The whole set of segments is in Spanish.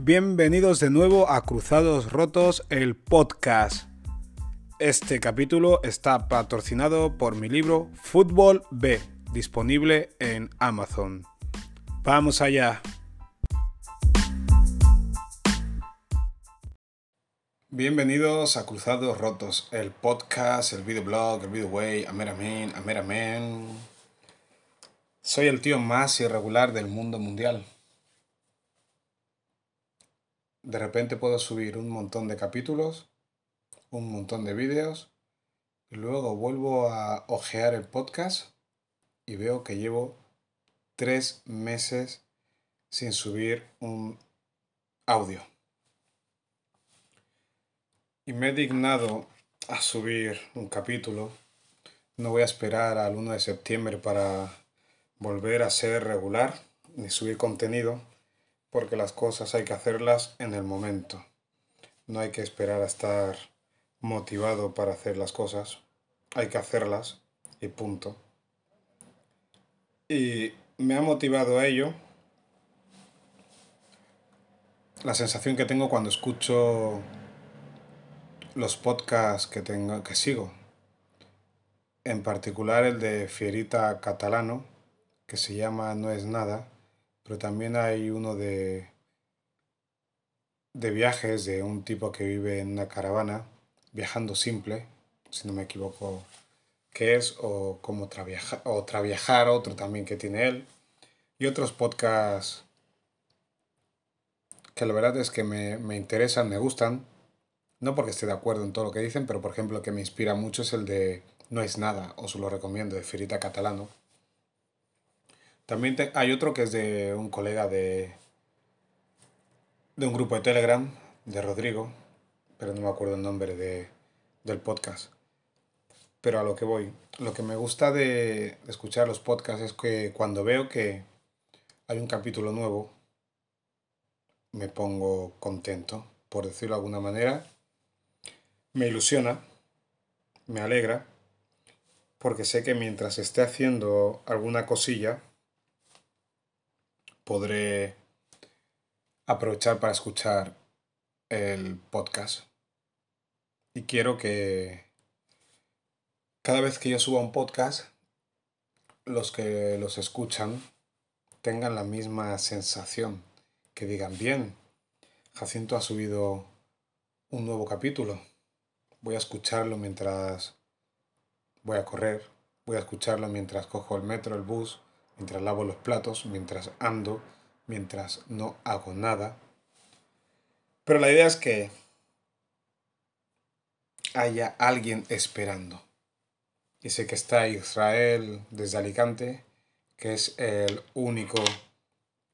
Bienvenidos de nuevo a Cruzados Rotos, el podcast. Este capítulo está patrocinado por mi libro Fútbol B, disponible en Amazon. Vamos allá. Bienvenidos a Cruzados Rotos, el podcast, el videoblog, el videoway, Ameramen, Ameramen. Soy el tío más irregular del mundo mundial. De repente puedo subir un montón de capítulos, un montón de vídeos, y luego vuelvo a ojear el podcast y veo que llevo tres meses sin subir un audio. Y me he dignado a subir un capítulo. No voy a esperar al 1 de septiembre para volver a ser regular ni subir contenido, porque las cosas hay que hacerlas en el momento. No hay que esperar a estar motivado para hacer las cosas. Hay que hacerlas y punto. Y me ha motivado a ello la sensación que tengo cuando escucho los podcasts que tengo que sigo. En particular el de Fierita Catalano, que se llama No es nada, pero también hay uno de de viajes de un tipo que vive en una caravana, viajando simple, si no me equivoco que es, o como traviajar, o traviajar, otro también que tiene él, y otros podcasts que la verdad es que me, me interesan, me gustan, no porque esté de acuerdo en todo lo que dicen, pero por ejemplo que me inspira mucho es el de No es nada, os lo recomiendo, de Ferita Catalano. También hay otro que es de un colega de, de un grupo de Telegram, de Rodrigo, pero no me acuerdo el nombre de, del podcast. Pero a lo que voy, lo que me gusta de escuchar los podcasts es que cuando veo que hay un capítulo nuevo, me pongo contento, por decirlo de alguna manera, me ilusiona, me alegra, porque sé que mientras esté haciendo alguna cosilla, podré aprovechar para escuchar el podcast. Y quiero que cada vez que yo suba un podcast, los que los escuchan tengan la misma sensación, que digan, bien, Jacinto ha subido un nuevo capítulo voy a escucharlo mientras voy a correr, voy a escucharlo mientras cojo el metro, el bus, mientras lavo los platos, mientras ando, mientras no hago nada. Pero la idea es que haya alguien esperando. Y sé que está Israel desde Alicante, que es el único...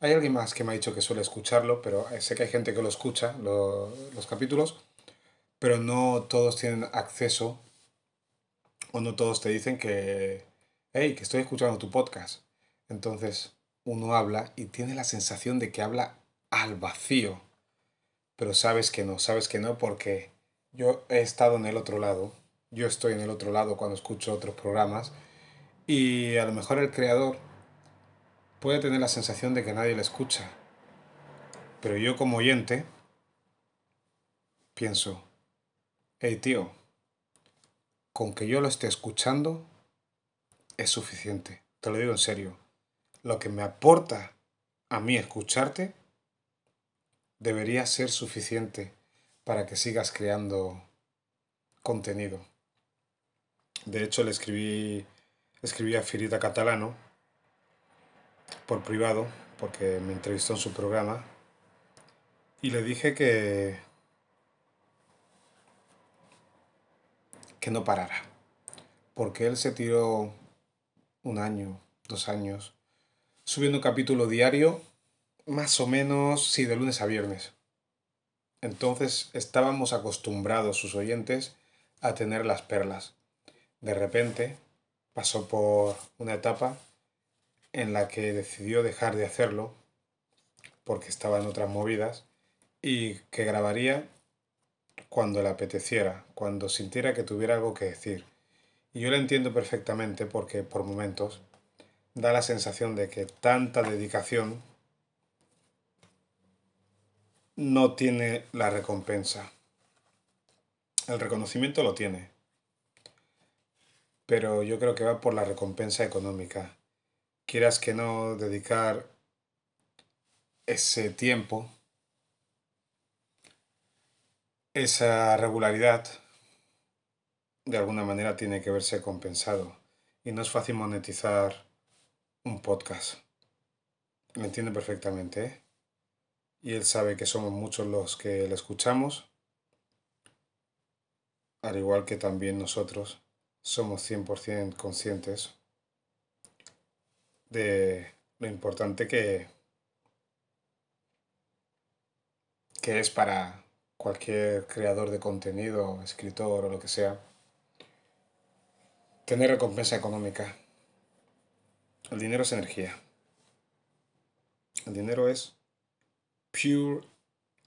Hay alguien más que me ha dicho que suele escucharlo, pero sé que hay gente que lo escucha, los capítulos, pero no todos tienen acceso o no todos te dicen que, hey, que estoy escuchando tu podcast. Entonces uno habla y tiene la sensación de que habla al vacío, pero sabes que no, sabes que no porque yo he estado en el otro lado, yo estoy en el otro lado cuando escucho otros programas y a lo mejor el creador puede tener la sensación de que nadie le escucha, pero yo como oyente pienso, Hey tío, con que yo lo esté escuchando es suficiente. Te lo digo en serio. Lo que me aporta a mí escucharte debería ser suficiente para que sigas creando contenido. De hecho, le escribí, escribí a Firita Catalano por privado, porque me entrevistó en su programa, y le dije que que no parara. Porque él se tiró un año, dos años, subiendo capítulo diario, más o menos, sí, de lunes a viernes. Entonces estábamos acostumbrados, sus oyentes, a tener las perlas. De repente pasó por una etapa en la que decidió dejar de hacerlo porque estaba en otras movidas y que grabaría cuando le apeteciera, cuando sintiera que tuviera algo que decir. Y yo lo entiendo perfectamente porque por momentos da la sensación de que tanta dedicación no tiene la recompensa. El reconocimiento lo tiene, pero yo creo que va por la recompensa económica. Quieras que no dedicar ese tiempo, esa regularidad, de alguna manera tiene que verse compensado. Y no es fácil monetizar un podcast. Me entiende perfectamente, ¿eh? Y él sabe que somos muchos los que le escuchamos, al igual que también nosotros somos 100% conscientes de lo importante que, que es para cualquier creador de contenido, escritor o lo que sea, tener recompensa económica. El dinero es energía. El dinero es pure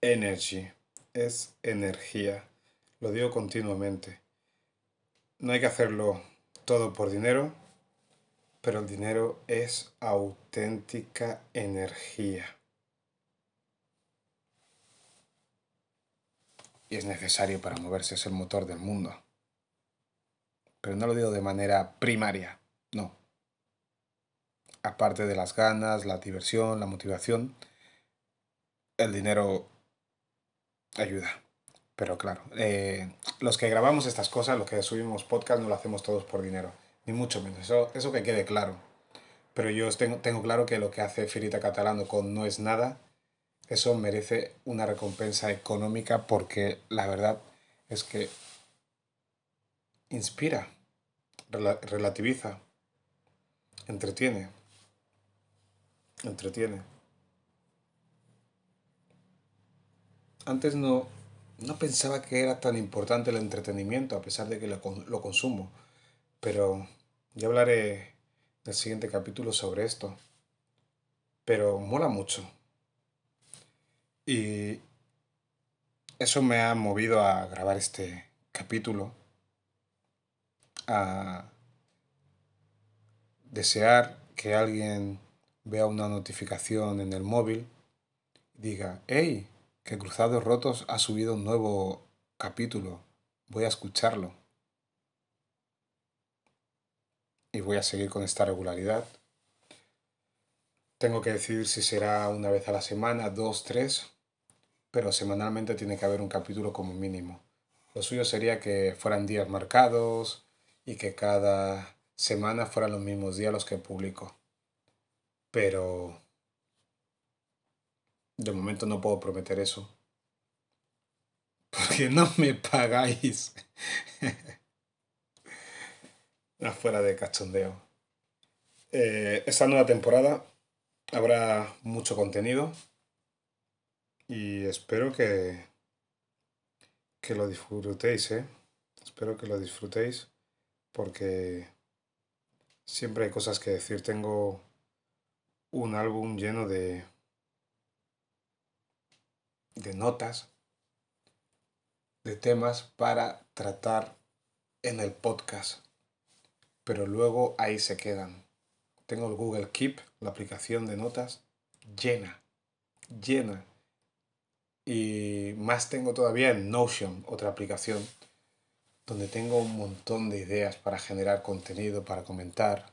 energy. Es energía. Lo digo continuamente. No hay que hacerlo todo por dinero, pero el dinero es auténtica energía. Y es necesario para moverse, es el motor del mundo. Pero no lo digo de manera primaria, no. Aparte de las ganas, la diversión, la motivación, el dinero ayuda. Pero claro, eh, los que grabamos estas cosas, los que subimos podcast, no lo hacemos todos por dinero. Ni mucho menos. Eso, eso que quede claro. Pero yo tengo, tengo claro que lo que hace Firita Catalano con No es nada, eso merece una recompensa económica porque la verdad es que inspira, relativiza, entretiene, entretiene. Antes no, no pensaba que era tan importante el entretenimiento, a pesar de que lo, lo consumo. Pero ya hablaré en el siguiente capítulo sobre esto. Pero mola mucho. Y eso me ha movido a grabar este capítulo. A desear que alguien vea una notificación en el móvil diga, hey, que Cruzados Rotos ha subido un nuevo capítulo. Voy a escucharlo. Y voy a seguir con esta regularidad. Tengo que decidir si será una vez a la semana, dos, tres, pero semanalmente tiene que haber un capítulo como mínimo. Lo suyo sería que fueran días marcados y que cada semana fueran los mismos días los que publico. Pero de momento no puedo prometer eso. Porque no me pagáis. Afuera de cachondeo. Eh, esta nueva temporada habrá mucho contenido. Y espero que, que lo disfrutéis, ¿eh? Espero que lo disfrutéis porque siempre hay cosas que decir. Tengo un álbum lleno de, de notas, de temas para tratar en el podcast. Pero luego ahí se quedan. Tengo el Google Keep, la aplicación de notas, llena, llena. Y más tengo todavía en Notion, otra aplicación, donde tengo un montón de ideas para generar contenido, para comentar.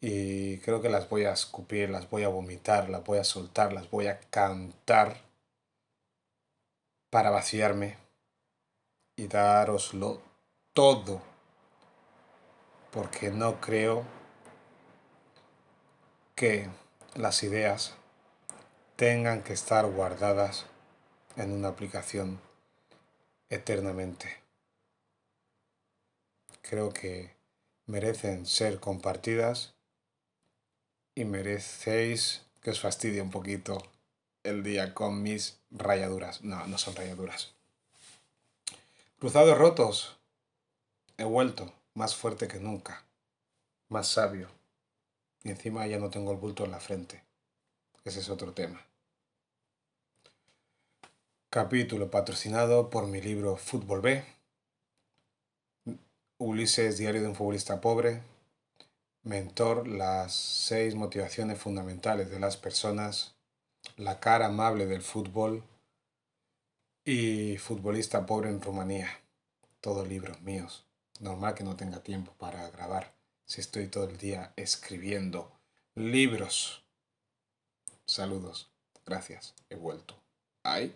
Y creo que las voy a escupir, las voy a vomitar, las voy a soltar, las voy a cantar para vaciarme y daroslo todo, porque no creo que las ideas tengan que estar guardadas en una aplicación eternamente. Creo que merecen ser compartidas y merecéis que os fastidie un poquito el día con mis rayaduras. No, no son rayaduras. Cruzados rotos. He vuelto más fuerte que nunca, más sabio. Y encima ya no tengo el bulto en la frente. Ese es otro tema. Capítulo patrocinado por mi libro Fútbol B. Ulises, Diario de un futbolista pobre. Mentor, las seis motivaciones fundamentales de las personas la cara amable del fútbol y futbolista pobre en Rumanía. Todo libros míos. Normal que no tenga tiempo para grabar si estoy todo el día escribiendo libros. Saludos. Gracias. He vuelto. Ay.